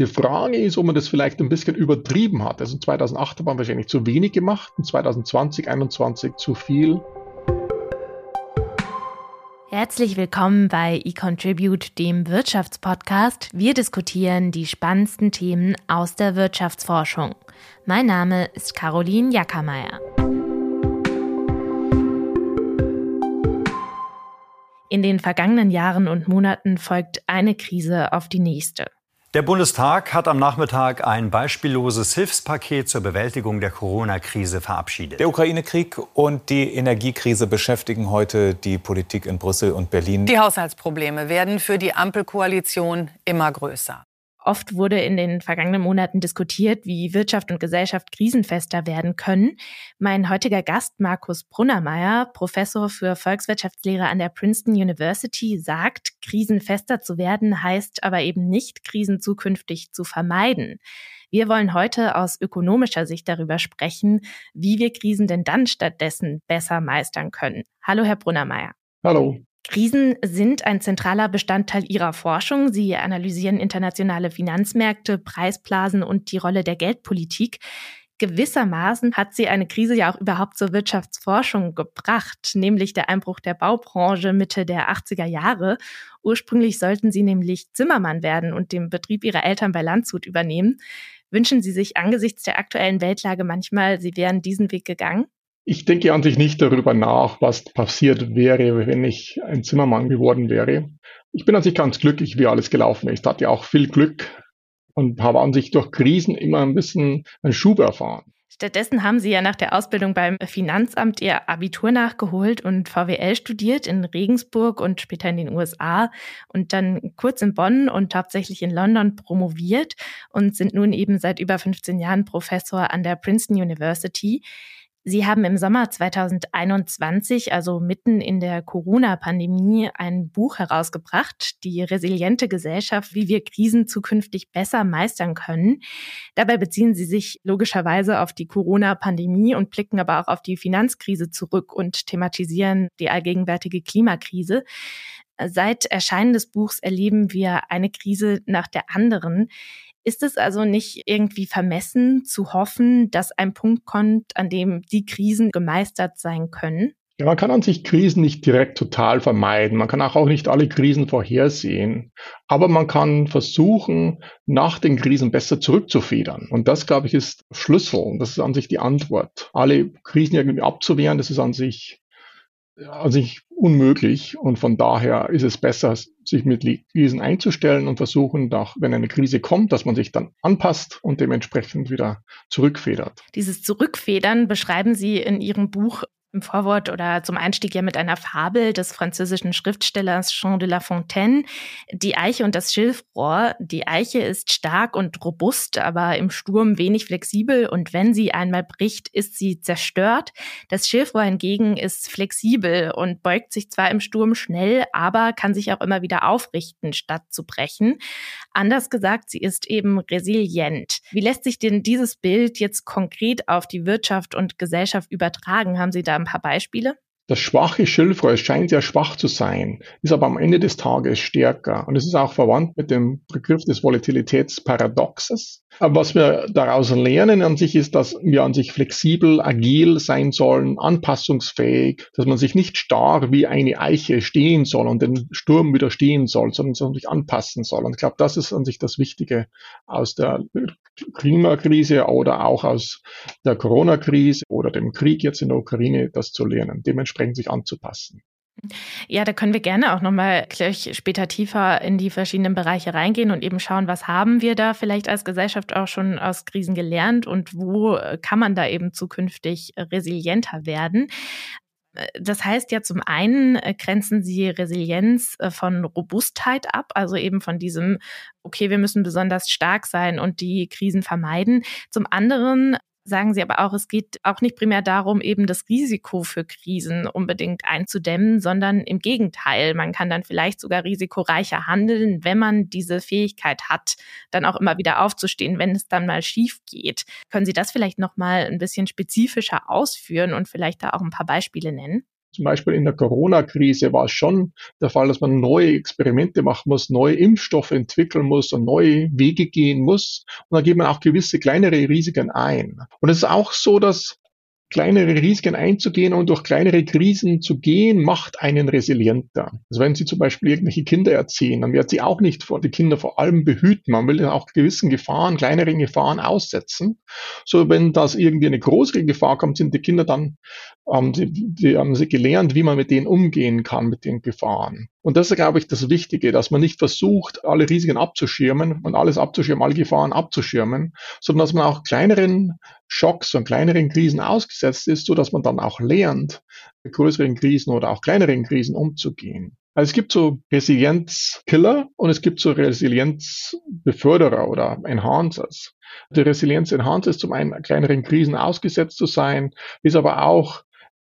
Die Frage ist, ob man das vielleicht ein bisschen übertrieben hat. Also 2008 hat man wahrscheinlich zu wenig gemacht und 2020, 2021 zu viel. Herzlich willkommen bei eContribute, dem Wirtschaftspodcast. Wir diskutieren die spannendsten Themen aus der Wirtschaftsforschung. Mein Name ist Caroline Jackermeier. In den vergangenen Jahren und Monaten folgt eine Krise auf die nächste. Der Bundestag hat am Nachmittag ein beispielloses Hilfspaket zur Bewältigung der Corona-Krise verabschiedet. Der Ukraine-Krieg und die Energiekrise beschäftigen heute die Politik in Brüssel und Berlin. Die Haushaltsprobleme werden für die Ampelkoalition immer größer. Oft wurde in den vergangenen Monaten diskutiert, wie Wirtschaft und Gesellschaft krisenfester werden können. Mein heutiger Gast, Markus Brunnermeier, Professor für Volkswirtschaftslehre an der Princeton University, sagt, krisenfester zu werden heißt aber eben nicht, Krisen zukünftig zu vermeiden. Wir wollen heute aus ökonomischer Sicht darüber sprechen, wie wir Krisen denn dann stattdessen besser meistern können. Hallo, Herr Brunnermeier. Hallo. Krisen sind ein zentraler Bestandteil Ihrer Forschung. Sie analysieren internationale Finanzmärkte, Preisblasen und die Rolle der Geldpolitik. Gewissermaßen hat sie eine Krise ja auch überhaupt zur Wirtschaftsforschung gebracht, nämlich der Einbruch der Baubranche Mitte der 80er Jahre. Ursprünglich sollten sie nämlich Zimmermann werden und den Betrieb ihrer Eltern bei Landshut übernehmen. Wünschen Sie sich angesichts der aktuellen Weltlage manchmal, Sie wären diesen Weg gegangen? Ich denke an sich nicht darüber nach, was passiert wäre, wenn ich ein Zimmermann geworden wäre. Ich bin an sich ganz glücklich, wie alles gelaufen ist. Ich hatte auch viel Glück und habe an sich durch Krisen immer ein bisschen einen Schub erfahren. Stattdessen haben Sie ja nach der Ausbildung beim Finanzamt Ihr Abitur nachgeholt und VWL studiert in Regensburg und später in den USA und dann kurz in Bonn und hauptsächlich in London promoviert und sind nun eben seit über 15 Jahren Professor an der Princeton University. Sie haben im Sommer 2021, also mitten in der Corona-Pandemie, ein Buch herausgebracht, die resiliente Gesellschaft, wie wir Krisen zukünftig besser meistern können. Dabei beziehen Sie sich logischerweise auf die Corona-Pandemie und blicken aber auch auf die Finanzkrise zurück und thematisieren die allgegenwärtige Klimakrise. Seit Erscheinen des Buchs erleben wir eine Krise nach der anderen. Ist es also nicht irgendwie vermessen zu hoffen, dass ein Punkt kommt, an dem die Krisen gemeistert sein können? Ja, man kann an sich Krisen nicht direkt total vermeiden. Man kann auch, nicht alle Krisen vorhersehen. Aber man kann versuchen, nach den Krisen besser zurückzufedern. Und das, glaube ich, ist Schlüssel. Das ist an sich die Antwort. Alle Krisen irgendwie abzuwehren, das ist an sich an sich unmöglich. Und von daher ist es besser, sich mit Krisen einzustellen und versuchen, dass, wenn eine Krise kommt, dass man sich dann anpasst und dementsprechend wieder zurückfedert. Dieses Zurückfedern beschreiben Sie in Ihrem Buch im Vorwort oder zum Einstieg ja mit einer Fabel des französischen Schriftstellers Jean de La Fontaine. Die Eiche und das Schilfrohr. Die Eiche ist stark und robust, aber im Sturm wenig flexibel und wenn sie einmal bricht, ist sie zerstört. Das Schilfrohr hingegen ist flexibel und beugt sich zwar im Sturm schnell, aber kann sich auch immer wieder aufrichten, statt zu brechen. Anders gesagt, sie ist eben resilient. Wie lässt sich denn dieses Bild jetzt konkret auf die Wirtschaft und Gesellschaft übertragen? Haben Sie da ein paar Beispiele? Das schwache Schilfrohr scheint sehr schwach zu sein, ist aber am Ende des Tages stärker. Und es ist auch verwandt mit dem Begriff des Volatilitätsparadoxes. Aber was wir daraus lernen an sich ist, dass wir an sich flexibel, agil sein sollen, anpassungsfähig, dass man sich nicht starr wie eine Eiche stehen soll und den Sturm widerstehen soll, sondern sich anpassen soll. Und ich glaube, das ist an sich das Wichtige aus der Klimakrise oder auch aus der Corona-Krise oder dem Krieg jetzt in der Ukraine, das zu lernen, dementsprechend sich anzupassen. Ja, da können wir gerne auch nochmal gleich später tiefer in die verschiedenen Bereiche reingehen und eben schauen, was haben wir da vielleicht als Gesellschaft auch schon aus Krisen gelernt und wo kann man da eben zukünftig resilienter werden. Das heißt ja zum einen grenzen sie Resilienz äh, von Robustheit ab, also eben von diesem, okay, wir müssen besonders stark sein und die Krisen vermeiden. Zum anderen sagen Sie aber auch, es geht auch nicht primär darum, eben das Risiko für Krisen unbedingt einzudämmen, sondern im Gegenteil. Man kann dann vielleicht sogar risikoreicher handeln, wenn man diese Fähigkeit hat, dann auch immer wieder aufzustehen, wenn es dann mal schief geht. Können Sie das vielleicht noch mal ein bisschen spezifischer ausführen und vielleicht da auch ein paar Beispiele nennen? Zum Beispiel in der Corona-Krise war es schon der Fall, dass man neue Experimente machen muss, neue Impfstoffe entwickeln muss und neue Wege gehen muss. Und da geht man auch gewisse kleinere Risiken ein. Und es ist auch so, dass kleinere Risiken einzugehen und durch kleinere Krisen zu gehen, macht einen resilienter. Also wenn Sie zum Beispiel irgendwelche Kinder erziehen, dann wird sie auch nicht vor die Kinder vor allem behüten. Man will ja auch gewissen Gefahren, kleineren Gefahren aussetzen. So wenn das irgendwie eine größere Gefahr kommt, sind die Kinder dann, ähm, die, die haben sie gelernt, wie man mit denen umgehen kann, mit den Gefahren. Und das ist, glaube ich, das Wichtige, dass man nicht versucht, alle Risiken abzuschirmen und alles abzuschirmen, alle Gefahren abzuschirmen, sondern dass man auch kleineren Schocks und kleineren Krisen ausgesetzt ist, so dass man dann auch lernt, mit größeren Krisen oder auch kleineren Krisen umzugehen. Also es gibt so Resilienzkiller und es gibt so Resilienzbeförderer oder Enhancers. Die Resilienz-Enhancer ist zum einen kleineren Krisen ausgesetzt zu sein, ist aber auch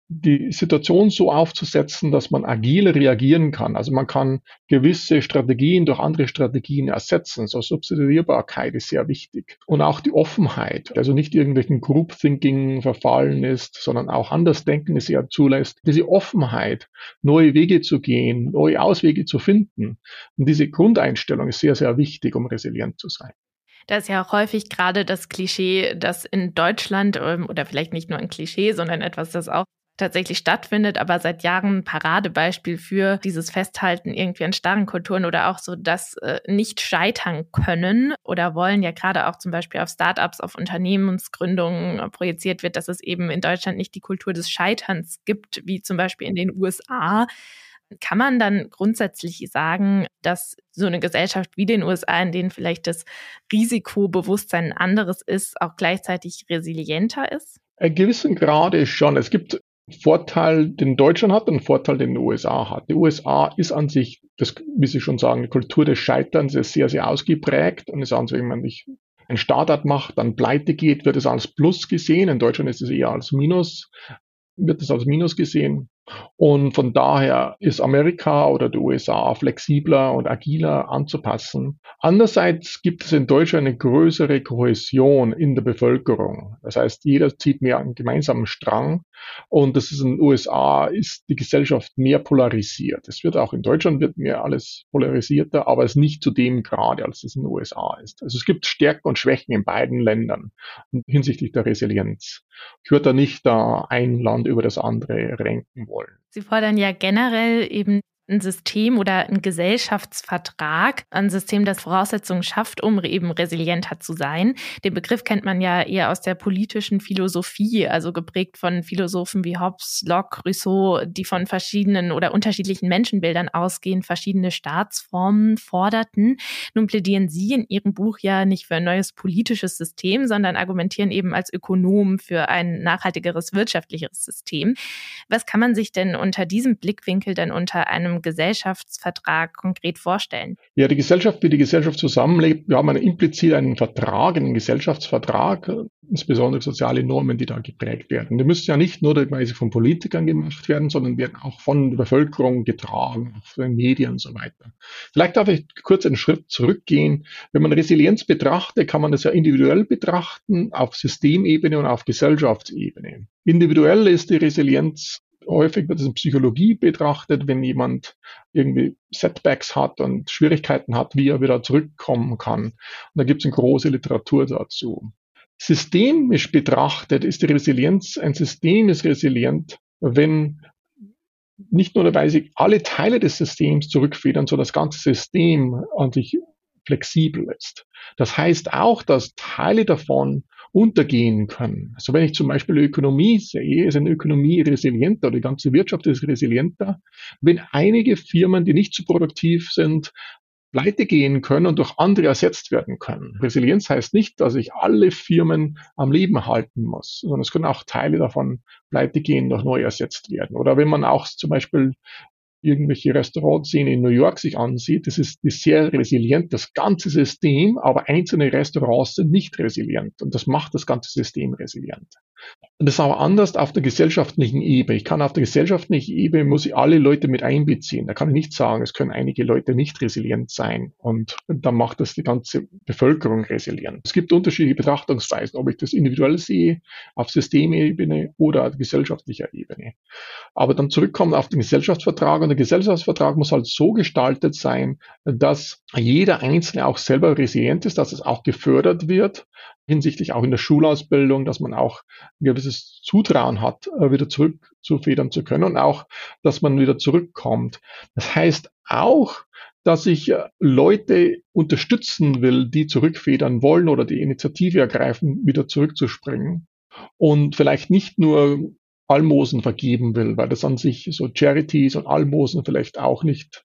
die Situation so aufzusetzen, dass man agil reagieren kann. Also man kann gewisse Strategien durch andere Strategien ersetzen. So Subsidiarierbarkeit ist sehr wichtig. Und auch die Offenheit, also nicht irgendwelchen Group Thinking verfallen ist, sondern auch anders denken es ja zulässt. Diese Offenheit, neue Wege zu gehen, neue Auswege zu finden. Und diese Grundeinstellung ist sehr, sehr wichtig, um resilient zu sein. Da ist ja auch häufig gerade das Klischee, dass in Deutschland ähm, oder vielleicht nicht nur ein Klischee, sondern etwas, das auch tatsächlich stattfindet, aber seit Jahren ein Paradebeispiel für dieses Festhalten irgendwie an starren Kulturen oder auch so das äh, nicht scheitern können oder wollen ja gerade auch zum Beispiel auf Startups, auf Unternehmensgründungen projiziert wird, dass es eben in Deutschland nicht die Kultur des Scheiterns gibt, wie zum Beispiel in den USA. Kann man dann grundsätzlich sagen, dass so eine Gesellschaft wie den USA, in denen vielleicht das Risikobewusstsein ein anderes ist, auch gleichzeitig resilienter ist? In gewissen Grade schon. Es gibt Vorteil, den Deutschland hat und Vorteil, den USA hat. Die USA ist an sich, das, wie Sie schon sagen, die Kultur des Scheiterns ist sehr, sehr ausgeprägt und ist an sich, wenn man nicht ein Startup macht, dann pleite geht, wird es als Plus gesehen. In Deutschland ist es eher als Minus, wird es als Minus gesehen. Und von daher ist Amerika oder die USA flexibler und agiler anzupassen. Andererseits gibt es in Deutschland eine größere Kohäsion in der Bevölkerung. Das heißt, jeder zieht mehr einen gemeinsamen Strang. Und das ist in den USA ist die Gesellschaft mehr polarisiert. Es wird auch in Deutschland wird mehr alles polarisierter, aber es nicht zu dem Grade, als es in den USA ist. Also es gibt Stärken und Schwächen in beiden Ländern hinsichtlich der Resilienz. Ich würde da nicht da ein Land über das andere renken wollen. Sie fordern ja generell eben ein System oder ein Gesellschaftsvertrag, ein System, das Voraussetzungen schafft, um eben resilienter zu sein. Den Begriff kennt man ja eher aus der politischen Philosophie, also geprägt von Philosophen wie Hobbes, Locke, Rousseau, die von verschiedenen oder unterschiedlichen Menschenbildern ausgehen, verschiedene Staatsformen forderten. Nun plädieren Sie in Ihrem Buch ja nicht für ein neues politisches System, sondern argumentieren eben als Ökonom für ein nachhaltigeres wirtschaftliches System. Was kann man sich denn unter diesem Blickwinkel denn unter einem einem Gesellschaftsvertrag konkret vorstellen? Ja, die Gesellschaft, wie die Gesellschaft zusammenlebt, wir haben einen, implizit einen Vertrag, einen Gesellschaftsvertrag, insbesondere soziale Normen, die da geprägt werden. Die müssen ja nicht nur von Politikern gemacht werden, sondern werden auch von der Bevölkerung getragen, von den Medien und so weiter. Vielleicht darf ich kurz einen Schritt zurückgehen. Wenn man Resilienz betrachtet, kann man das ja individuell betrachten, auf Systemebene und auf Gesellschaftsebene. Individuell ist die Resilienz häufig wird es in Psychologie betrachtet, wenn jemand irgendwie Setbacks hat und Schwierigkeiten hat, wie er wieder zurückkommen kann. Und da gibt es eine große Literatur dazu. Systemisch betrachtet ist die Resilienz, ein System ist resilient, wenn nicht nur dabei sich alle Teile des Systems zurückfedern, sondern das ganze System an sich flexibel ist. Das heißt auch, dass Teile davon untergehen können. Also wenn ich zum Beispiel Ökonomie sehe, ist eine Ökonomie resilienter, die ganze Wirtschaft ist resilienter, wenn einige Firmen, die nicht so produktiv sind, pleite gehen können und durch andere ersetzt werden können. Resilienz heißt nicht, dass ich alle Firmen am Leben halten muss, sondern es können auch Teile davon pleite gehen, durch neu ersetzt werden. Oder wenn man auch zum Beispiel irgendwelche Restaurantszene in New York sich ansieht, das ist, ist sehr resilient, das ganze System, aber einzelne Restaurants sind nicht resilient und das macht das ganze System resilient. Das ist aber anders auf der gesellschaftlichen Ebene. Ich kann auf der gesellschaftlichen Ebene, muss ich alle Leute mit einbeziehen. Da kann ich nicht sagen, es können einige Leute nicht resilient sein und dann macht das die ganze Bevölkerung resilient. Es gibt unterschiedliche Betrachtungsweisen, ob ich das individuell sehe, auf Systemebene oder auf gesellschaftlicher Ebene. Aber dann zurückkommen auf den Gesellschaftsvertrag und der Gesellschaftsvertrag muss halt so gestaltet sein, dass jeder Einzelne auch selber resilient ist, dass es auch gefördert wird, hinsichtlich auch in der Schulausbildung, dass man auch ein gewisses Zutrauen hat, äh, wieder zurückzufedern zu können und auch, dass man wieder zurückkommt. Das heißt auch, dass ich äh, Leute unterstützen will, die zurückfedern wollen oder die Initiative ergreifen, wieder zurückzuspringen und vielleicht nicht nur Almosen vergeben will, weil das an sich so Charities und Almosen vielleicht auch nicht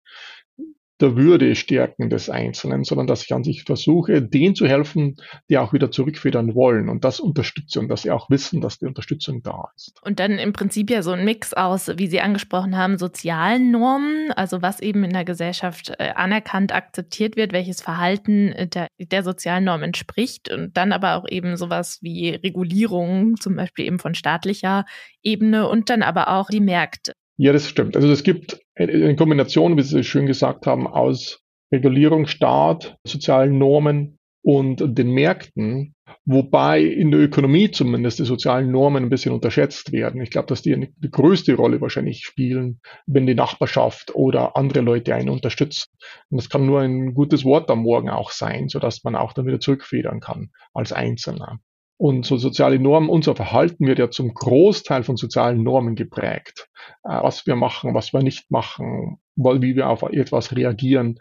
der Würde stärken des Einzelnen, sondern dass ich an sich versuche, denen zu helfen, die auch wieder zurückfedern wollen und das unterstütze und dass sie auch wissen, dass die Unterstützung da ist. Und dann im Prinzip ja so ein Mix aus, wie Sie angesprochen haben, sozialen Normen, also was eben in der Gesellschaft äh, anerkannt, akzeptiert wird, welches Verhalten äh, der, der sozialen Norm entspricht und dann aber auch eben sowas wie Regulierung, zum Beispiel eben von staatlicher Ebene und dann aber auch die Märkte. Ja, das stimmt. Also es gibt eine Kombination, wie Sie schön gesagt haben, aus Regulierung, Staat, sozialen Normen und den Märkten, wobei in der Ökonomie zumindest die sozialen Normen ein bisschen unterschätzt werden. Ich glaube, dass die eine, die größte Rolle wahrscheinlich spielen, wenn die Nachbarschaft oder andere Leute einen unterstützen. Und das kann nur ein gutes Wort am Morgen auch sein, sodass man auch dann wieder zurückfedern kann als Einzelner. So soziale Normen, unser Verhalten wird ja zum Großteil von sozialen Normen geprägt. Äh, was wir machen, was wir nicht machen, wie wir auf etwas reagieren,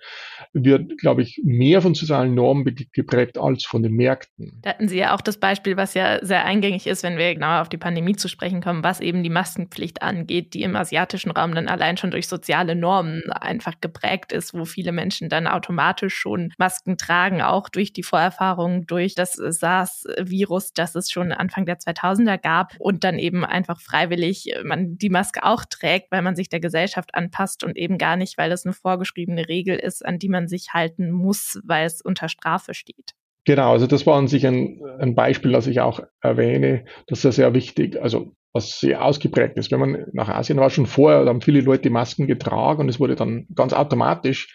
wird, glaube ich, mehr von sozialen Normen geprägt als von den Märkten. Da hatten Sie ja auch das Beispiel, was ja sehr eingängig ist, wenn wir genauer auf die Pandemie zu sprechen kommen, was eben die Maskenpflicht angeht, die im asiatischen Raum dann allein schon durch soziale Normen einfach geprägt ist, wo viele Menschen dann automatisch schon Masken tragen, auch durch die Vorerfahrung, durch das SARS-Virus, das es schon Anfang der 2000er gab und dann eben einfach freiwillig man die Maske auch trägt, weil man sich der Gesellschaft anpasst und eben gar gar nicht, weil es eine vorgeschriebene Regel ist, an die man sich halten muss, weil es unter Strafe steht. Genau, also das war an sich ein, ein Beispiel, das ich auch erwähne. Das ist ja sehr wichtig. Also was sehr ausgeprägt ist. Wenn man nach Asien war, schon vorher, haben viele Leute Masken getragen und es wurde dann ganz automatisch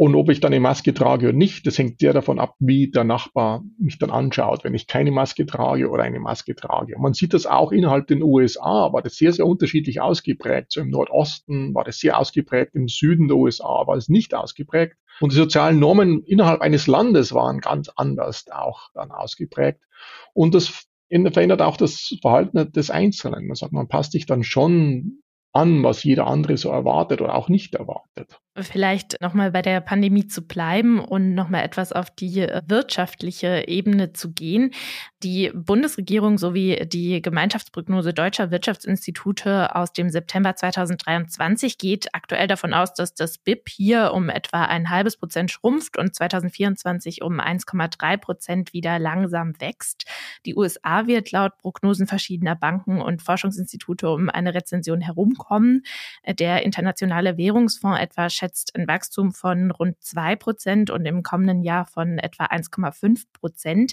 und ob ich dann eine Maske trage oder nicht, das hängt sehr davon ab, wie der Nachbar mich dann anschaut, wenn ich keine Maske trage oder eine Maske trage. Und man sieht das auch innerhalb den USA, war das sehr, sehr unterschiedlich ausgeprägt. So im Nordosten war das sehr ausgeprägt, im Süden der USA war es nicht ausgeprägt. Und die sozialen Normen innerhalb eines Landes waren ganz anders auch dann ausgeprägt. Und das verändert auch das Verhalten des Einzelnen. Man sagt, man passt sich dann schon an, was jeder andere so erwartet oder auch nicht erwartet. Vielleicht nochmal bei der Pandemie zu bleiben und nochmal etwas auf die äh, wirtschaftliche Ebene zu gehen. Die Bundesregierung sowie die Gemeinschaftsprognose deutscher Wirtschaftsinstitute aus dem September 2023 geht aktuell davon aus, dass das BIP hier um etwa ein halbes Prozent schrumpft und 2024 um 1,3 Prozent wieder langsam wächst. Die USA wird laut Prognosen verschiedener Banken und Forschungsinstitute um eine Rezension herumkommen. Der Internationale Währungsfonds etwa schätzt ein Wachstum von rund zwei Prozent und im kommenden Jahr von etwa 1,5 Prozent.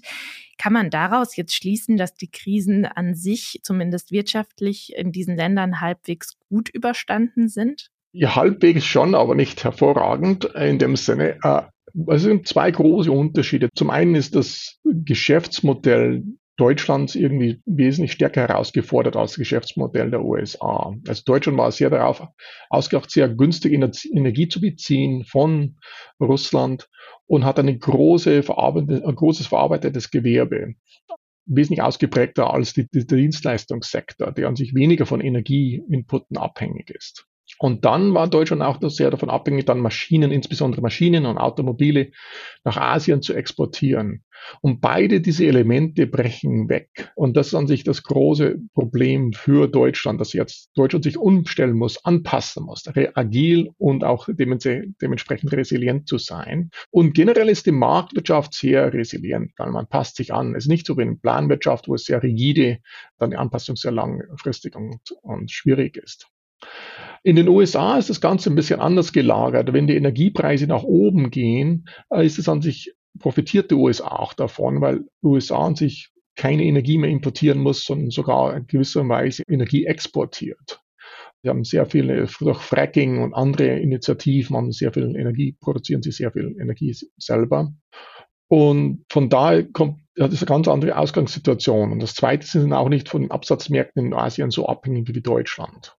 Kann man daraus jetzt schließen, dass die Krisen an sich zumindest wirtschaftlich in diesen Ländern halbwegs gut überstanden sind? Ja, halbwegs schon, aber nicht hervorragend in dem Sinne. Äh, es sind zwei große Unterschiede. Zum einen ist das Geschäftsmodell Deutschlands irgendwie wesentlich stärker herausgefordert als das Geschäftsmodell der USA. Also Deutschland war sehr darauf ausgedacht, sehr günstig Energie zu beziehen von Russland und hat eine große verarbeitet, ein großes verarbeitetes Gewerbe. Wesentlich ausgeprägter als die, die, der Dienstleistungssektor, der an sich weniger von Energieinputen abhängig ist. Und dann war Deutschland auch sehr davon abhängig, dann Maschinen, insbesondere Maschinen und Automobile nach Asien zu exportieren. Und beide diese Elemente brechen weg. Und das ist an sich das große Problem für Deutschland, dass jetzt Deutschland sich umstellen muss, anpassen muss, agil und auch dementsprechend resilient zu sein. Und generell ist die Marktwirtschaft sehr resilient, weil man passt sich an. Es ist nicht so wie in Planwirtschaft, wo es sehr rigide, dann die Anpassung sehr langfristig und, und schwierig ist. In den USA ist das Ganze ein bisschen anders gelagert. Wenn die Energiepreise nach oben gehen, äh, ist es an sich, profitiert die USA auch davon, weil USA an sich keine Energie mehr importieren muss, sondern sogar in gewisser Weise Energie exportiert. Sie haben sehr viele, durch Fracking und andere Initiativen haben sehr viel Energie, produzieren sie sehr viel Energie selber. Und von daher kommt, das ist eine ganz andere Ausgangssituation. Und das Zweite, sind auch nicht von den Absatzmärkten in Asien so abhängig wie Deutschland.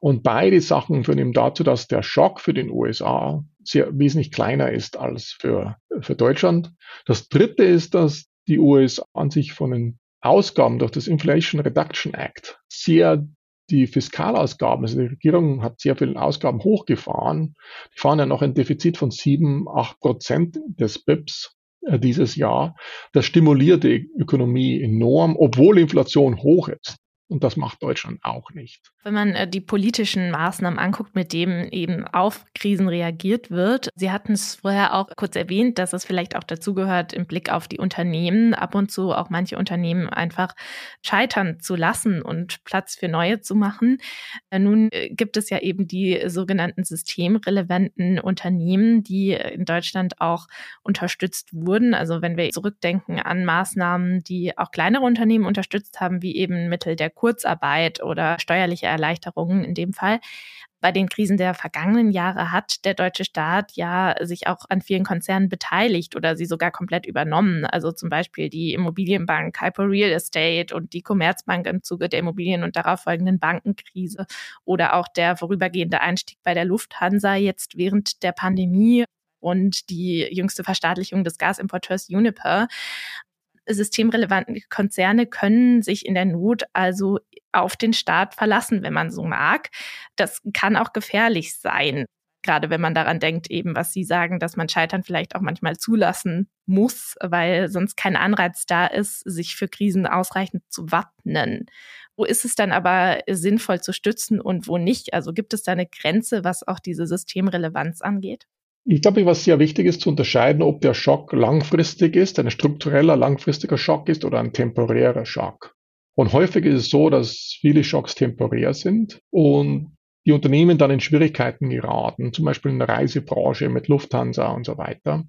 Und beide Sachen führen eben dazu, dass der Schock für den USA sehr wesentlich kleiner ist als für, für Deutschland. Das dritte ist, dass die USA an sich von den Ausgaben durch das Inflation Reduction Act sehr die Fiskalausgaben, also die Regierung hat sehr viele Ausgaben hochgefahren. Die fahren ja noch ein Defizit von sieben, acht Prozent des BIPs äh, dieses Jahr. Das stimuliert die Ökonomie enorm, obwohl Inflation hoch ist. Und das macht Deutschland auch nicht. Wenn man äh, die politischen Maßnahmen anguckt, mit denen eben auf Krisen reagiert wird, Sie hatten es vorher auch kurz erwähnt, dass es vielleicht auch dazugehört, im Blick auf die Unternehmen, ab und zu auch manche Unternehmen einfach scheitern zu lassen und Platz für neue zu machen. Äh, nun äh, gibt es ja eben die sogenannten systemrelevanten Unternehmen, die in Deutschland auch unterstützt wurden. Also wenn wir zurückdenken an Maßnahmen, die auch kleinere Unternehmen unterstützt haben, wie eben Mittel der Kurzarbeit oder steuerliche Erleichterungen in dem Fall. Bei den Krisen der vergangenen Jahre hat der deutsche Staat ja sich auch an vielen Konzernen beteiligt oder sie sogar komplett übernommen. Also zum Beispiel die Immobilienbank Hyper Real Estate und die Commerzbank im Zuge der Immobilien- und darauf folgenden Bankenkrise oder auch der vorübergehende Einstieg bei der Lufthansa jetzt während der Pandemie und die jüngste Verstaatlichung des Gasimporteurs Uniper systemrelevanten Konzerne können sich in der Not also auf den Staat verlassen, wenn man so mag. Das kann auch gefährlich sein. Gerade wenn man daran denkt, eben was Sie sagen, dass man Scheitern vielleicht auch manchmal zulassen muss, weil sonst kein Anreiz da ist, sich für Krisen ausreichend zu wappnen. Wo ist es dann aber sinnvoll zu stützen und wo nicht? Also gibt es da eine Grenze, was auch diese Systemrelevanz angeht? Ich glaube, was sehr wichtig ist zu unterscheiden, ob der Schock langfristig ist, ein struktureller langfristiger Schock ist oder ein temporärer Schock. Und häufig ist es so, dass viele Schocks temporär sind und die Unternehmen dann in Schwierigkeiten geraten, zum Beispiel in der Reisebranche mit Lufthansa und so weiter.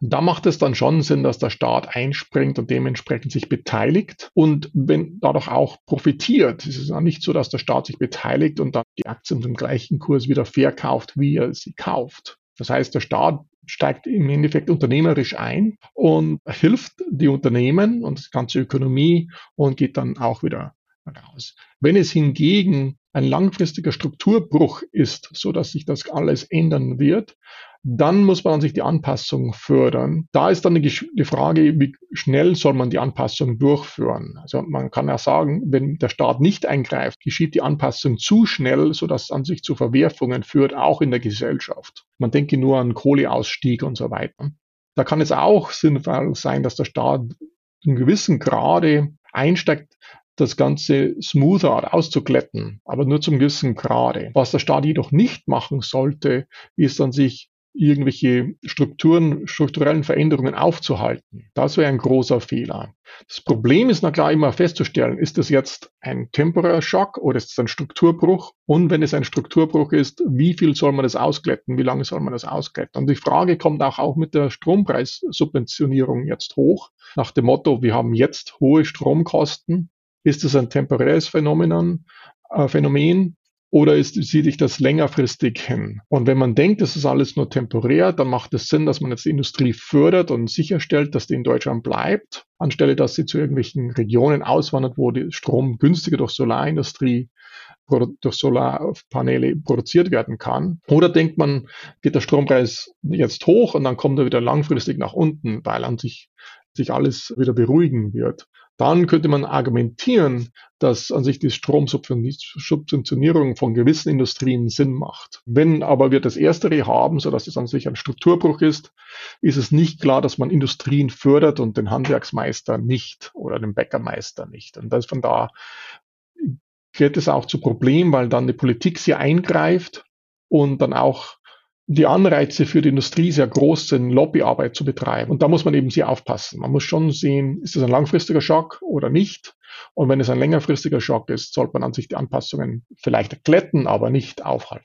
Und da macht es dann schon Sinn, dass der Staat einspringt und dementsprechend sich beteiligt und wenn dadurch auch profitiert. Es ist ja nicht so, dass der Staat sich beteiligt und dann die Aktien zum gleichen Kurs wieder verkauft, wie er sie kauft. Das heißt, der Staat steigt im Endeffekt unternehmerisch ein und hilft die Unternehmen und die ganze Ökonomie und geht dann auch wieder raus. Wenn es hingegen ein langfristiger Strukturbruch ist, so dass sich das alles ändern wird, dann muss man an sich die Anpassung fördern. Da ist dann die, die, Frage, wie schnell soll man die Anpassung durchführen? Also man kann ja sagen, wenn der Staat nicht eingreift, geschieht die Anpassung zu schnell, sodass es an sich zu Verwerfungen führt, auch in der Gesellschaft. Man denke nur an Kohleausstieg und so weiter. Da kann es auch sinnvoll sein, dass der Staat in gewissen Grade einsteigt, das Ganze smoother auszuglätten, aber nur zum gewissen Grade. Was der Staat jedoch nicht machen sollte, ist an sich irgendwelche Strukturen, strukturellen Veränderungen aufzuhalten. Das wäre ein großer Fehler. Das Problem ist na klar immer festzustellen, ist es jetzt ein temporärer Schock oder ist es ein Strukturbruch? Und wenn es ein Strukturbruch ist, wie viel soll man das ausglätten? Wie lange soll man das ausglätten? Und die Frage kommt auch, auch mit der Strompreissubventionierung jetzt hoch, nach dem Motto, wir haben jetzt hohe Stromkosten. Ist es ein temporäres Phänomen? Äh, Phänomen oder ist, sieht sich das längerfristig hin? Und wenn man denkt, das ist alles nur temporär, dann macht es Sinn, dass man jetzt die Industrie fördert und sicherstellt, dass die in Deutschland bleibt, anstelle dass sie zu irgendwelchen Regionen auswandert, wo der Strom günstiger durch Solarindustrie durch Solarpaneele produziert werden kann. Oder denkt man, geht der Strompreis jetzt hoch und dann kommt er wieder langfristig nach unten, weil an sich sich alles wieder beruhigen wird. Dann könnte man argumentieren, dass an sich die Stromsubventionierung von gewissen Industrien Sinn macht. Wenn aber wir das Erstere haben, so dass es an sich ein Strukturbruch ist, ist es nicht klar, dass man Industrien fördert und den Handwerksmeister nicht oder den Bäckermeister nicht. Und das von da geht es auch zu Problemen, weil dann die Politik sehr eingreift und dann auch die Anreize für die Industrie sehr groß sind, Lobbyarbeit zu betreiben. Und da muss man eben sehr aufpassen. Man muss schon sehen, ist es ein langfristiger Schock oder nicht? Und wenn es ein längerfristiger Schock ist, sollte man an sich die Anpassungen vielleicht glätten, aber nicht aufhalten.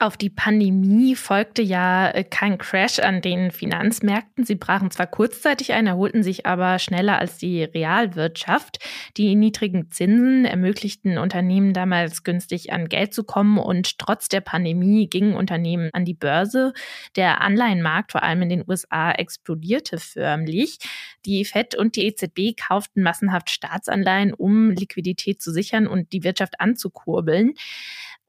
Auf die Pandemie folgte ja äh, kein Crash an den Finanzmärkten. Sie brachen zwar kurzzeitig ein, erholten sich aber schneller als die Realwirtschaft. Die niedrigen Zinsen ermöglichten Unternehmen damals günstig an Geld zu kommen und trotz der Pandemie gingen Unternehmen an die Börse. Der Anleihenmarkt, vor allem in den USA, explodierte förmlich. Die Fed und die EZB kauften massenhaft Staatsanleihen, um Liquidität zu sichern und die Wirtschaft anzukurbeln.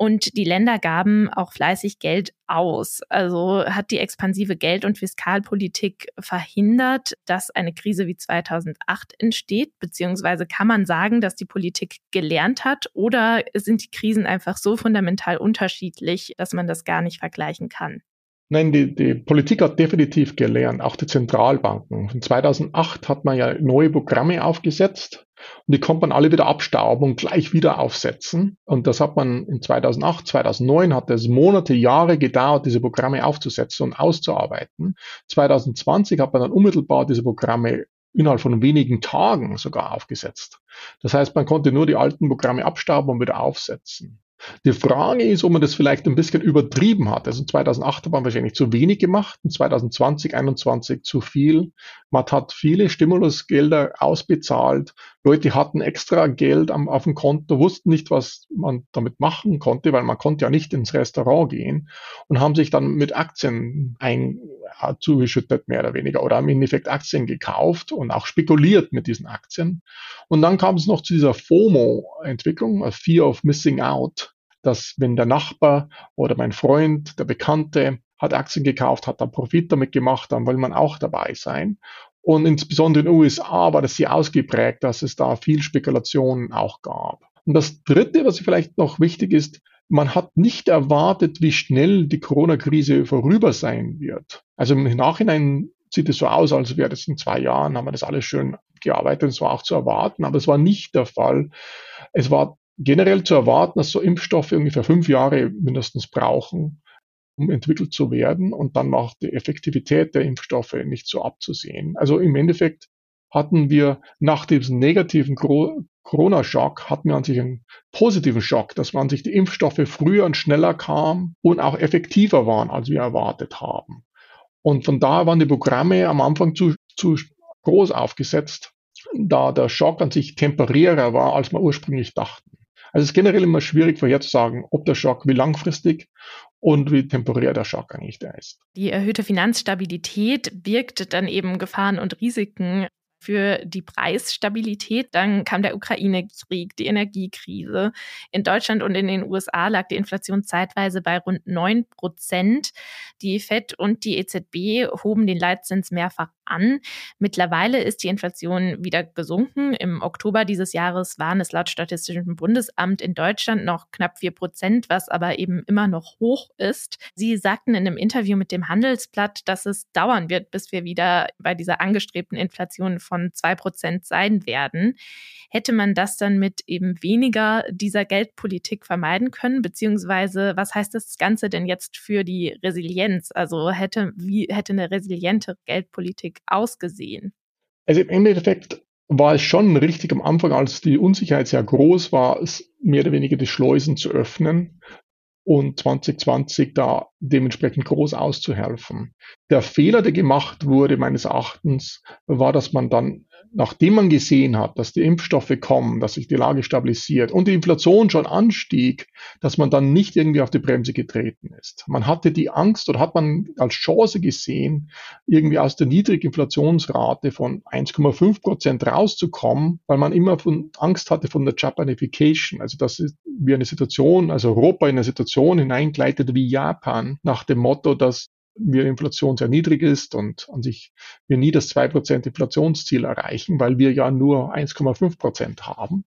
Und die Länder gaben auch fleißig Geld aus. Also hat die expansive Geld- und Fiskalpolitik verhindert, dass eine Krise wie 2008 entsteht? Beziehungsweise kann man sagen, dass die Politik gelernt hat? Oder sind die Krisen einfach so fundamental unterschiedlich, dass man das gar nicht vergleichen kann? Nein, die, die Politik hat definitiv gelernt, auch die Zentralbanken. Von 2008 hat man ja neue Programme aufgesetzt und die konnte man alle wieder abstauben und gleich wieder aufsetzen. Und das hat man in 2008, 2009 hat es Monate, Jahre gedauert, diese Programme aufzusetzen und auszuarbeiten. 2020 hat man dann unmittelbar diese Programme innerhalb von wenigen Tagen sogar aufgesetzt. Das heißt, man konnte nur die alten Programme abstauben und wieder aufsetzen. Die Frage ist, ob man das vielleicht ein bisschen übertrieben hat. Also 2008 hat man wahrscheinlich zu wenig gemacht, in 2020, 2021 zu viel. Man hat viele Stimulusgelder ausbezahlt. Leute hatten extra Geld am, auf dem Konto, wussten nicht, was man damit machen konnte, weil man konnte ja nicht ins Restaurant gehen und haben sich dann mit Aktien ein, zugeschüttet, mehr oder weniger, oder haben im Endeffekt Aktien gekauft und auch spekuliert mit diesen Aktien. Und dann kam es noch zu dieser FOMO-Entwicklung, Fear of Missing Out, dass wenn der Nachbar oder mein Freund, der Bekannte hat Aktien gekauft, hat dann Profit damit gemacht, dann will man auch dabei sein. Und insbesondere in den USA war das sehr ausgeprägt, dass es da viel Spekulationen auch gab. Und das Dritte, was vielleicht noch wichtig ist, man hat nicht erwartet, wie schnell die Corona-Krise vorüber sein wird. Also im Nachhinein sieht es so aus, als wäre das in zwei Jahren, haben wir das alles schön gearbeitet, es war auch zu erwarten, aber es war nicht der Fall. Es war generell zu erwarten, dass so Impfstoffe ungefähr fünf Jahre mindestens brauchen, um entwickelt zu werden und dann auch die Effektivität der Impfstoffe nicht so abzusehen. Also im Endeffekt hatten wir nach diesem negativen Corona-Schock, hatten wir an sich einen positiven Schock, dass man sich die Impfstoffe früher und schneller kam und auch effektiver waren, als wir erwartet haben. Und von daher waren die Programme am Anfang zu, zu groß aufgesetzt, da der Schock an sich temporärer war, als man ursprünglich dachten. Also es ist generell immer schwierig vorherzusagen, ob der Schock wie langfristig und wie temporär der Schock eigentlich da ist. Die erhöhte Finanzstabilität birgt dann eben Gefahren und Risiken für die Preisstabilität. Dann kam der Ukraine-Krieg, die Energiekrise. In Deutschland und in den USA lag die Inflation zeitweise bei rund 9 Prozent. Die FED und die EZB hoben den Leitzins mehrfach an. Mittlerweile ist die Inflation wieder gesunken. Im Oktober dieses Jahres waren es laut Statistischem Bundesamt in Deutschland noch knapp 4 Prozent, was aber eben immer noch hoch ist. Sie sagten in einem Interview mit dem Handelsblatt, dass es dauern wird, bis wir wieder bei dieser angestrebten Inflation von zwei Prozent sein werden. Hätte man das dann mit eben weniger dieser Geldpolitik vermeiden können? Beziehungsweise was heißt das Ganze denn jetzt für die Resilienz? Also hätte, wie hätte eine resiliente Geldpolitik ausgesehen? Also im Endeffekt war es schon richtig am Anfang, als die Unsicherheit sehr groß war, mehr oder weniger die Schleusen zu öffnen und 2020 da dementsprechend groß auszuhelfen. Der Fehler, der gemacht wurde, meines Erachtens, war, dass man dann nachdem man gesehen hat, dass die Impfstoffe kommen, dass sich die Lage stabilisiert und die Inflation schon anstieg, dass man dann nicht irgendwie auf die Bremse getreten ist. Man hatte die Angst oder hat man als Chance gesehen, irgendwie aus der niedrigen Inflationsrate von 1,5 Prozent rauszukommen, weil man immer von Angst hatte von der Japanification, also dass wir eine Situation, also Europa in eine Situation hineingleitet wie Japan, nach dem Motto, dass wir Inflation sehr niedrig ist und an sich wir nie das 2% Inflationsziel erreichen, weil wir ja nur 1,5% haben.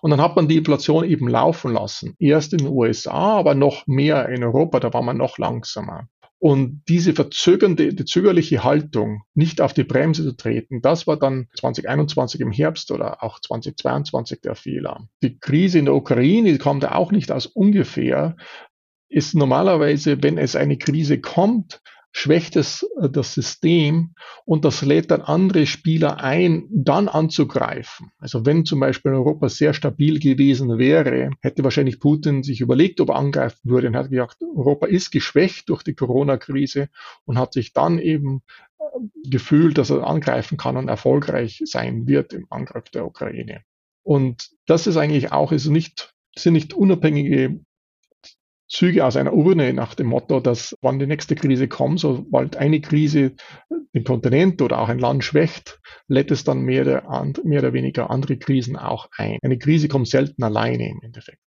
Und dann hat man die Inflation eben laufen lassen. Erst in den USA, aber noch mehr in Europa, da war man noch langsamer. Und diese verzögernde, die zögerliche Haltung, nicht auf die Bremse zu treten, das war dann 2021 im Herbst oder auch 2022 der Fehler. Die Krise in der Ukraine kommt ja auch nicht aus ungefähr, ist normalerweise, wenn es eine Krise kommt, schwächt es äh, das System und das lädt dann andere Spieler ein, dann anzugreifen. Also wenn zum Beispiel Europa sehr stabil gewesen wäre, hätte wahrscheinlich Putin sich überlegt, ob er angreifen würde und hat gesagt, Europa ist geschwächt durch die Corona-Krise und hat sich dann eben äh, gefühlt, dass er angreifen kann und erfolgreich sein wird im Angriff der Ukraine. Und das ist eigentlich auch, ist nicht, sind nicht unabhängige Züge aus einer Urne nach dem Motto, dass wann die nächste Krise kommt, sobald eine Krise den Kontinent oder auch ein Land schwächt, lädt es dann mehr oder, mehr oder weniger andere Krisen auch ein. Eine Krise kommt selten alleine im Endeffekt.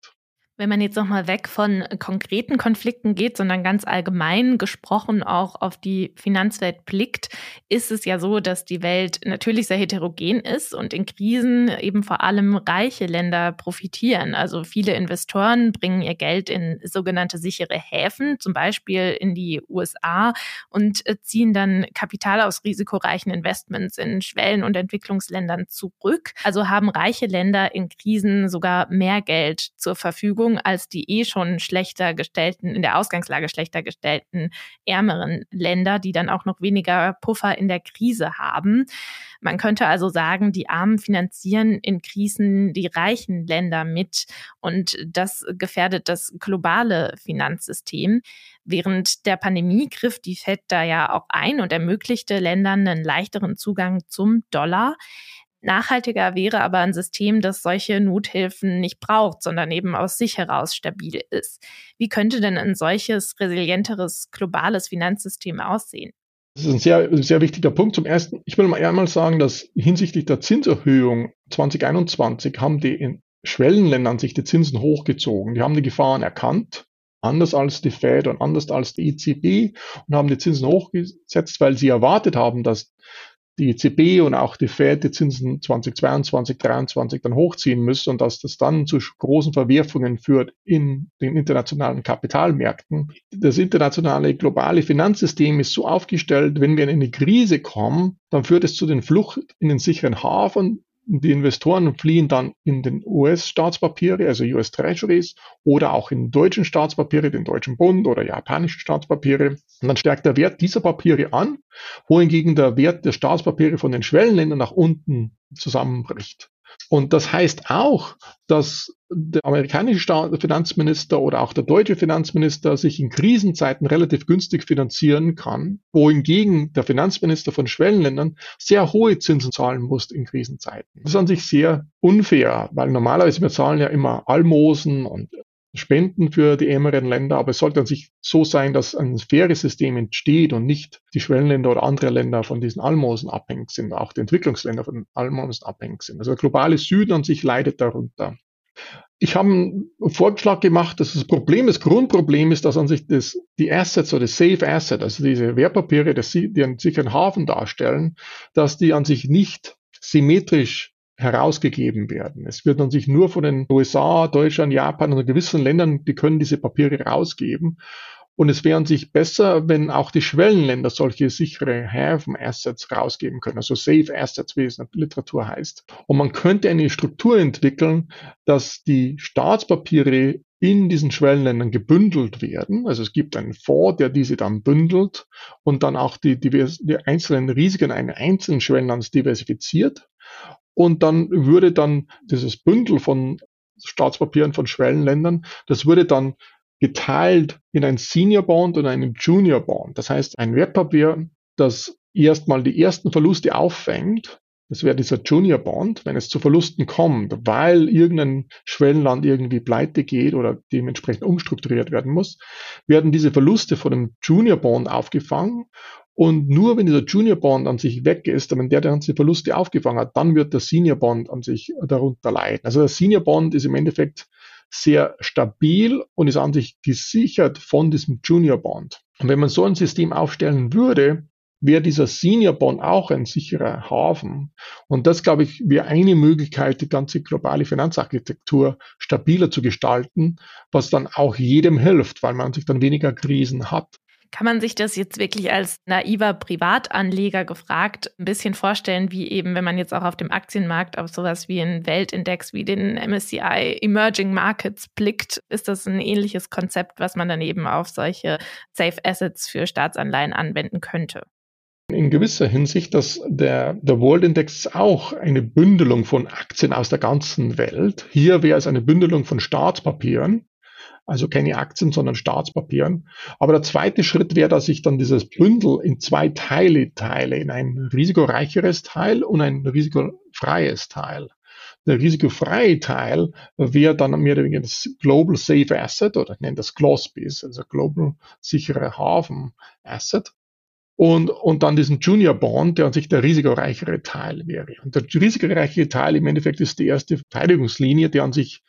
Wenn man jetzt nochmal weg von konkreten Konflikten geht, sondern ganz allgemein gesprochen auch auf die Finanzwelt blickt, ist es ja so, dass die Welt natürlich sehr heterogen ist und in Krisen eben vor allem reiche Länder profitieren. Also viele Investoren bringen ihr Geld in sogenannte sichere Häfen, zum Beispiel in die USA und äh, ziehen dann Kapital aus risikoreichen Investments in Schwellen- und Entwicklungsländern zurück. Also haben reiche Länder in Krisen sogar mehr Geld zur Verfügung Verfügung als die eh schon schlechter gestellten, in der Ausgangslage schlechter gestellten, ärmeren Länder, die dann auch noch weniger Puffer in der Krise haben. Man könnte also sagen, die Armen finanzieren in Krisen die reichen Länder mit und das gefährdet das globale Finanzsystem. Während der Pandemie griff die Fed da ja auch ein und ermöglichte Ländern einen leichteren Zugang zum Dollar. Nachhaltiger wäre aber ein System, das solche Nothilfen nicht braucht, sondern eben aus sich heraus stabil ist. Wie könnte denn ein solches resilienteres globales Finanzsystem aussehen? Das ist ein sehr, sehr wichtiger Punkt. Zum Ersten, ich will mal einmal sagen, dass hinsichtlich der Zinserhöhung 2021 haben die in Schwellenländern sich die Zinsen hochgezogen. Die haben die Gefahren erkannt, anders als die Fed und anders als die EZB und haben die Zinsen hochgesetzt, weil sie erwartet haben, dass die EZB und auch die Fed die Zinsen 2022, 2023 dann hochziehen müssen und dass das dann zu großen Verwerfungen führt in den internationalen Kapitalmärkten. Das internationale globale Finanzsystem ist so aufgestellt, wenn wir in eine Krise kommen, dann führt es zu den Flucht in den sicheren Hafen die Investoren fliehen dann in den US-Staatspapiere, also US Treasuries, oder auch in deutschen Staatspapiere, den Deutschen Bund oder japanischen Staatspapiere. Und dann stärkt der Wert dieser Papiere an, wohingegen der Wert der Staatspapiere von den Schwellenländern nach unten zusammenbricht. Und das heißt auch, dass der amerikanische Finanzminister oder auch der deutsche Finanzminister sich in Krisenzeiten relativ günstig finanzieren kann, wohingegen der Finanzminister von Schwellenländern sehr hohe Zinsen zahlen muss in Krisenzeiten. Das ist an sich sehr unfair, weil normalerweise wir zahlen ja immer Almosen und Spenden für die ärmeren Länder, aber es sollte an sich so sein, dass ein faires System entsteht und nicht die Schwellenländer oder andere Länder von diesen Almosen abhängig sind, auch die Entwicklungsländer von Almosen abhängig sind. Also der globale Süden an sich leidet darunter. Ich habe einen Vorschlag gemacht, dass das Problem, das Grundproblem ist, dass an sich das, die Assets oder Safe Asset, also diese Wertpapiere, die einen sicheren Hafen darstellen, dass die an sich nicht symmetrisch herausgegeben werden. Es wird an sich nur von den USA, Deutschland, Japan und gewissen Ländern, die können diese Papiere rausgeben. Und es wäre an sich besser, wenn auch die Schwellenländer solche sichere Häfen-Assets rausgeben können, also Safe Assets, wie es in der Literatur heißt. Und man könnte eine Struktur entwickeln, dass die Staatspapiere in diesen Schwellenländern gebündelt werden. Also es gibt einen Fonds, der diese dann bündelt und dann auch die, die, die einzelnen Risiken eines einzelnen Schwellenlands diversifiziert. Und dann würde dann dieses Bündel von Staatspapieren von Schwellenländern, das würde dann geteilt in ein Senior Bond und einen Junior Bond. Das heißt, ein Wertpapier, das erstmal die ersten Verluste auffängt, das wäre dieser Junior Bond, wenn es zu Verlusten kommt, weil irgendein Schwellenland irgendwie pleite geht oder dementsprechend umstrukturiert werden muss, werden diese Verluste von dem Junior Bond aufgefangen und nur wenn dieser Junior Bond an sich weg ist, wenn der die Verluste aufgefangen hat, dann wird der Senior Bond an sich darunter leiden. Also der Senior Bond ist im Endeffekt sehr stabil und ist an sich gesichert von diesem Junior Bond. Und wenn man so ein System aufstellen würde, wäre dieser Senior Bond auch ein sicherer Hafen. Und das, glaube ich, wäre eine Möglichkeit, die ganze globale Finanzarchitektur stabiler zu gestalten, was dann auch jedem hilft, weil man sich dann weniger Krisen hat. Kann man sich das jetzt wirklich als naiver Privatanleger gefragt ein bisschen vorstellen, wie eben, wenn man jetzt auch auf dem Aktienmarkt auf sowas wie einen Weltindex wie den MSCI Emerging Markets blickt? Ist das ein ähnliches Konzept, was man dann eben auf solche Safe Assets für Staatsanleihen anwenden könnte? In gewisser Hinsicht, dass der, der World Index auch eine Bündelung von Aktien aus der ganzen Welt. Hier wäre es eine Bündelung von Staatspapieren also keine Aktien, sondern Staatspapieren. Aber der zweite Schritt wäre, dass ich dann dieses Bündel in zwei Teile teile, in ein risikoreicheres Teil und ein risikofreies Teil. Der risikofreie Teil wäre dann mehr oder weniger das Global Safe Asset oder ich nenne das GLOSBIS, also Global sichere Hafen Asset. Und, und dann diesen Junior Bond, der an sich der risikoreichere Teil wäre. Und der risikoreichere Teil im Endeffekt ist die erste Verteidigungslinie, die an sich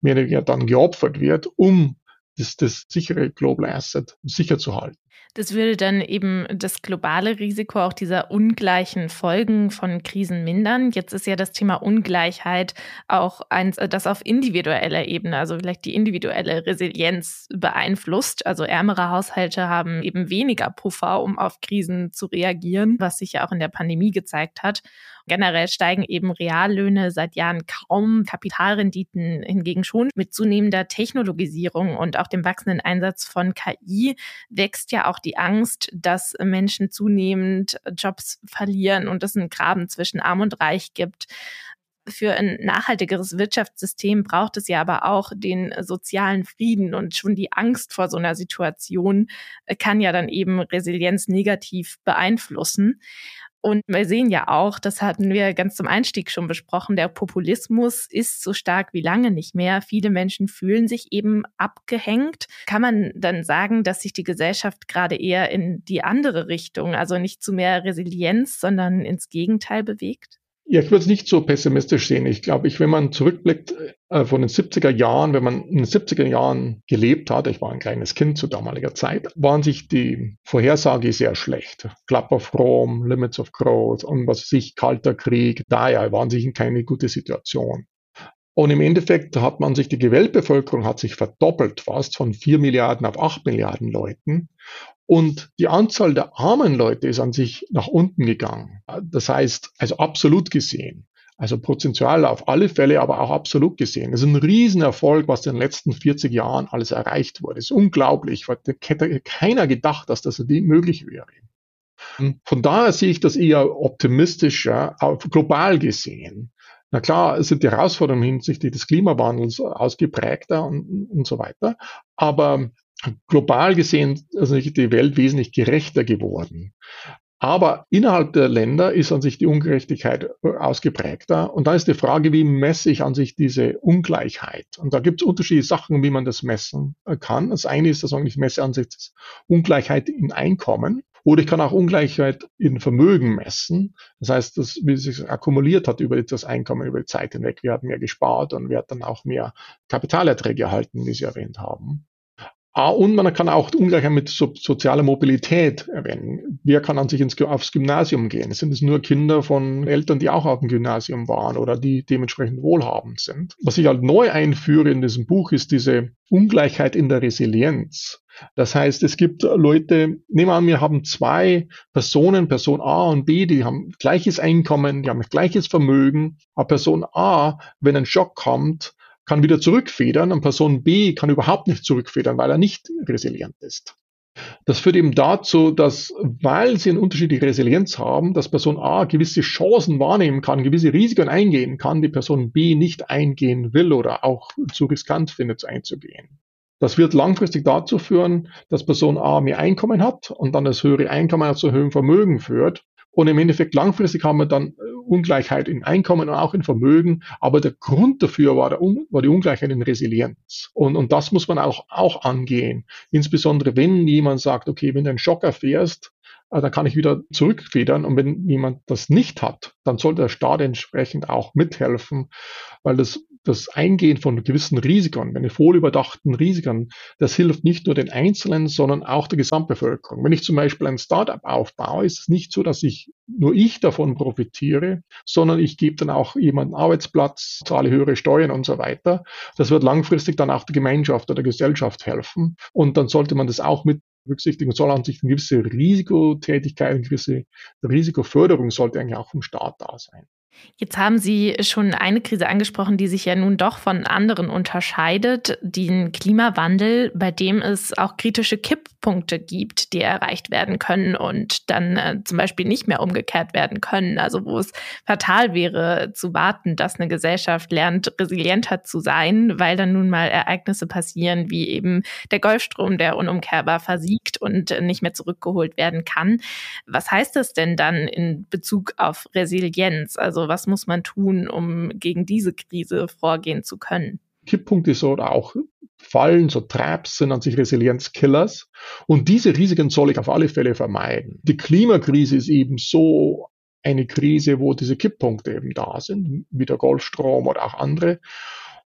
mehr oder weniger dann geopfert wird, um das, das sichere Global Asset sicher zu halten. Das würde dann eben das globale Risiko auch dieser ungleichen Folgen von Krisen mindern. Jetzt ist ja das Thema Ungleichheit auch eins, das auf individueller Ebene, also vielleicht die individuelle Resilienz beeinflusst. Also ärmere Haushalte haben eben weniger Puffer, um auf Krisen zu reagieren, was sich ja auch in der Pandemie gezeigt hat. Generell steigen eben Reallöhne seit Jahren kaum, Kapitalrenditen hingegen schon. Mit zunehmender Technologisierung und auch dem wachsenden Einsatz von KI wächst ja auch die Angst, dass Menschen zunehmend Jobs verlieren und es einen Graben zwischen Arm und Reich gibt. Für ein nachhaltigeres Wirtschaftssystem braucht es ja aber auch den sozialen Frieden und schon die Angst vor so einer Situation kann ja dann eben Resilienz negativ beeinflussen. Und wir sehen ja auch, das hatten wir ganz zum Einstieg schon besprochen, der Populismus ist so stark wie lange nicht mehr. Viele Menschen fühlen sich eben abgehängt. Kann man dann sagen, dass sich die Gesellschaft gerade eher in die andere Richtung, also nicht zu mehr Resilienz, sondern ins Gegenteil bewegt? Ja, ich würde es nicht so pessimistisch sehen. Ich glaube, ich, wenn man zurückblickt äh, von den 70er Jahren, wenn man in den 70er Jahren gelebt hat, ich war ein kleines Kind zu damaliger Zeit, waren sich die Vorhersage sehr schlecht. Club of Rome, Limits of Growth und was sich Kalter Krieg, daher waren sich in keine gute Situation. Und im Endeffekt hat man sich, die Weltbevölkerung hat sich verdoppelt, fast von vier Milliarden auf acht Milliarden Leuten. Und die Anzahl der armen Leute ist an sich nach unten gegangen. Das heißt, also absolut gesehen, also prozentual auf alle Fälle, aber auch absolut gesehen. Das ist ein Riesenerfolg, was in den letzten 40 Jahren alles erreicht wurde. Das ist unglaublich. Hätte keiner gedacht, dass das möglich wäre. Von daher sehe ich das eher optimistischer, global gesehen. Na klar, sind die Herausforderungen hinsichtlich des Klimawandels ausgeprägter und, und so weiter. Aber global gesehen ist also die Welt wesentlich gerechter geworden. Aber innerhalb der Länder ist an sich die Ungerechtigkeit ausgeprägter. Und da ist die Frage, wie messe ich an sich diese Ungleichheit? Und da gibt es unterschiedliche Sachen, wie man das messen kann. Das eine ist, dass ich messe an sich Ungleichheit in Einkommen. Oder ich kann auch Ungleichheit in Vermögen messen. Das heißt, dass, wie es sich akkumuliert hat über das Einkommen über die Zeit hinweg. Wir hatten mehr gespart und wir hatten auch mehr Kapitalerträge erhalten, wie Sie erwähnt haben. Ah, und man kann auch Ungleichheit mit so, sozialer Mobilität erwähnen. Wer kann an sich ins, aufs Gymnasium gehen? Sind es nur Kinder von Eltern, die auch auf dem Gymnasium waren oder die dementsprechend wohlhabend sind? Was ich halt neu einführe in diesem Buch ist diese Ungleichheit in der Resilienz. Das heißt, es gibt Leute, nehmen wir an, wir haben zwei Personen, Person A und B, die haben gleiches Einkommen, die haben gleiches Vermögen. Aber Person A, wenn ein Schock kommt, kann wieder zurückfedern und Person B kann überhaupt nicht zurückfedern, weil er nicht resilient ist. Das führt eben dazu, dass, weil sie eine unterschiedliche Resilienz haben, dass Person A gewisse Chancen wahrnehmen kann, gewisse Risiken eingehen kann, die Person B nicht eingehen will oder auch zu riskant findet, einzugehen. Das wird langfristig dazu führen, dass Person A mehr Einkommen hat und dann das höhere Einkommen zu höherem Vermögen führt. Und im Endeffekt langfristig haben wir dann Ungleichheit in Einkommen und auch in Vermögen. Aber der Grund dafür war, der, war die Ungleichheit in Resilienz. Und, und das muss man auch, auch angehen. Insbesondere wenn jemand sagt, okay, wenn du einen Schock erfährst, äh, dann kann ich wieder zurückfedern. Und wenn jemand das nicht hat, dann sollte der Staat entsprechend auch mithelfen, weil das das Eingehen von gewissen Risiken, eine wohlüberdachten Risiken, das hilft nicht nur den Einzelnen, sondern auch der Gesamtbevölkerung. Wenn ich zum Beispiel ein Startup aufbaue, ist es nicht so, dass ich nur ich davon profitiere, sondern ich gebe dann auch jemanden Arbeitsplatz, zahle höhere Steuern und so weiter. Das wird langfristig dann auch der Gemeinschaft oder der Gesellschaft helfen. Und dann sollte man das auch mit berücksichtigen. soll an sich eine gewisse Risikotätigkeit, eine gewisse Risikoförderung sollte eigentlich auch vom Staat da sein. Jetzt haben Sie schon eine Krise angesprochen, die sich ja nun doch von anderen unterscheidet, den Klimawandel, bei dem es auch kritische Kipppunkte gibt, die erreicht werden können und dann äh, zum Beispiel nicht mehr umgekehrt werden können. Also wo es fatal wäre zu warten, dass eine Gesellschaft lernt, resilienter zu sein, weil dann nun mal Ereignisse passieren, wie eben der Golfstrom, der unumkehrbar versiegt und nicht mehr zurückgeholt werden kann. Was heißt das denn dann in Bezug auf Resilienz? Also was muss man tun, um gegen diese Krise vorgehen zu können? Kipppunkte so oder auch Fallen, so Traps sind an sich Resilienzkillers. Und diese Risiken soll ich auf alle Fälle vermeiden. Die Klimakrise ist eben so eine Krise, wo diese Kipppunkte eben da sind, wie der Golfstrom oder auch andere.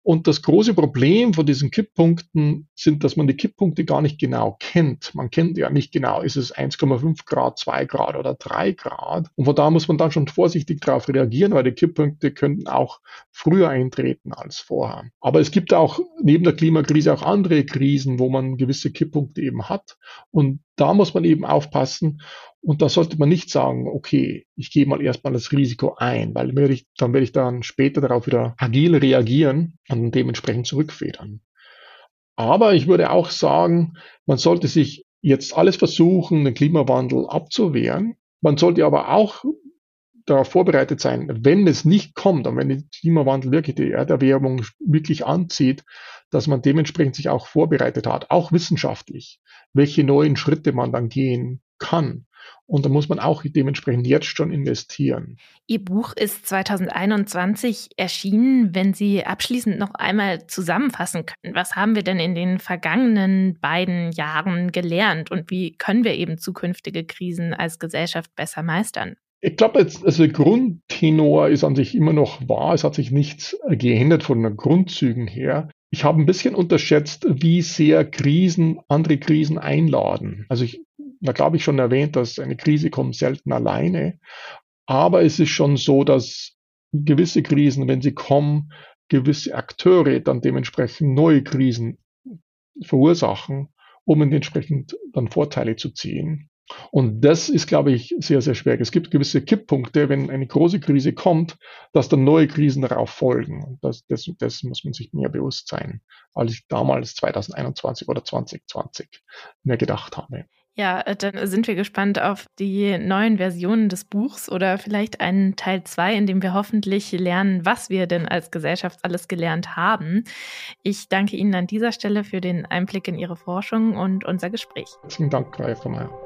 Und das große Problem von diesen Kipppunkten sind, dass man die Kipppunkte gar nicht genau kennt. Man kennt ja nicht genau, ist es 1,5 Grad, 2 Grad oder 3 Grad. Und von da muss man dann schon vorsichtig darauf reagieren, weil die Kipppunkte könnten auch früher eintreten als vorher. Aber es gibt auch neben der Klimakrise auch andere Krisen, wo man gewisse Kipppunkte eben hat. Und da muss man eben aufpassen. Und da sollte man nicht sagen, okay, ich gehe mal erstmal das Risiko ein, weil ich, dann werde ich dann später darauf wieder agil reagieren und dementsprechend zurückfedern. Aber ich würde auch sagen, man sollte sich jetzt alles versuchen, den Klimawandel abzuwehren. Man sollte aber auch darauf vorbereitet sein, wenn es nicht kommt und wenn der Klimawandel wirklich die Erderwärmung wirklich anzieht, dass man dementsprechend sich auch vorbereitet hat, auch wissenschaftlich, welche neuen Schritte man dann gehen kann. Und da muss man auch dementsprechend jetzt schon investieren. Ihr Buch ist 2021 erschienen. Wenn Sie abschließend noch einmal zusammenfassen können, was haben wir denn in den vergangenen beiden Jahren gelernt und wie können wir eben zukünftige Krisen als Gesellschaft besser meistern? Ich glaube, also der Grundtenor ist an sich immer noch wahr. Es hat sich nichts geändert von den Grundzügen her. Ich habe ein bisschen unterschätzt, wie sehr Krisen andere Krisen einladen. Also ich, da glaube ich schon erwähnt, dass eine Krise kommt selten alleine. Aber es ist schon so, dass gewisse Krisen, wenn sie kommen, gewisse Akteure dann dementsprechend neue Krisen verursachen, um entsprechend dann Vorteile zu ziehen. Und das ist, glaube ich, sehr, sehr schwer. Es gibt gewisse Kipppunkte, wenn eine große Krise kommt, dass dann neue Krisen darauf folgen. Und das, das, das muss man sich mehr bewusst sein, als ich damals 2021 oder 2020 mir gedacht habe. Ja, äh, dann sind wir gespannt auf die neuen Versionen des Buchs oder vielleicht einen Teil zwei, in dem wir hoffentlich lernen, was wir denn als Gesellschaft alles gelernt haben. Ich danke Ihnen an dieser Stelle für den Einblick in Ihre Forschung und unser Gespräch. Vielen Dank, Frau Meyer.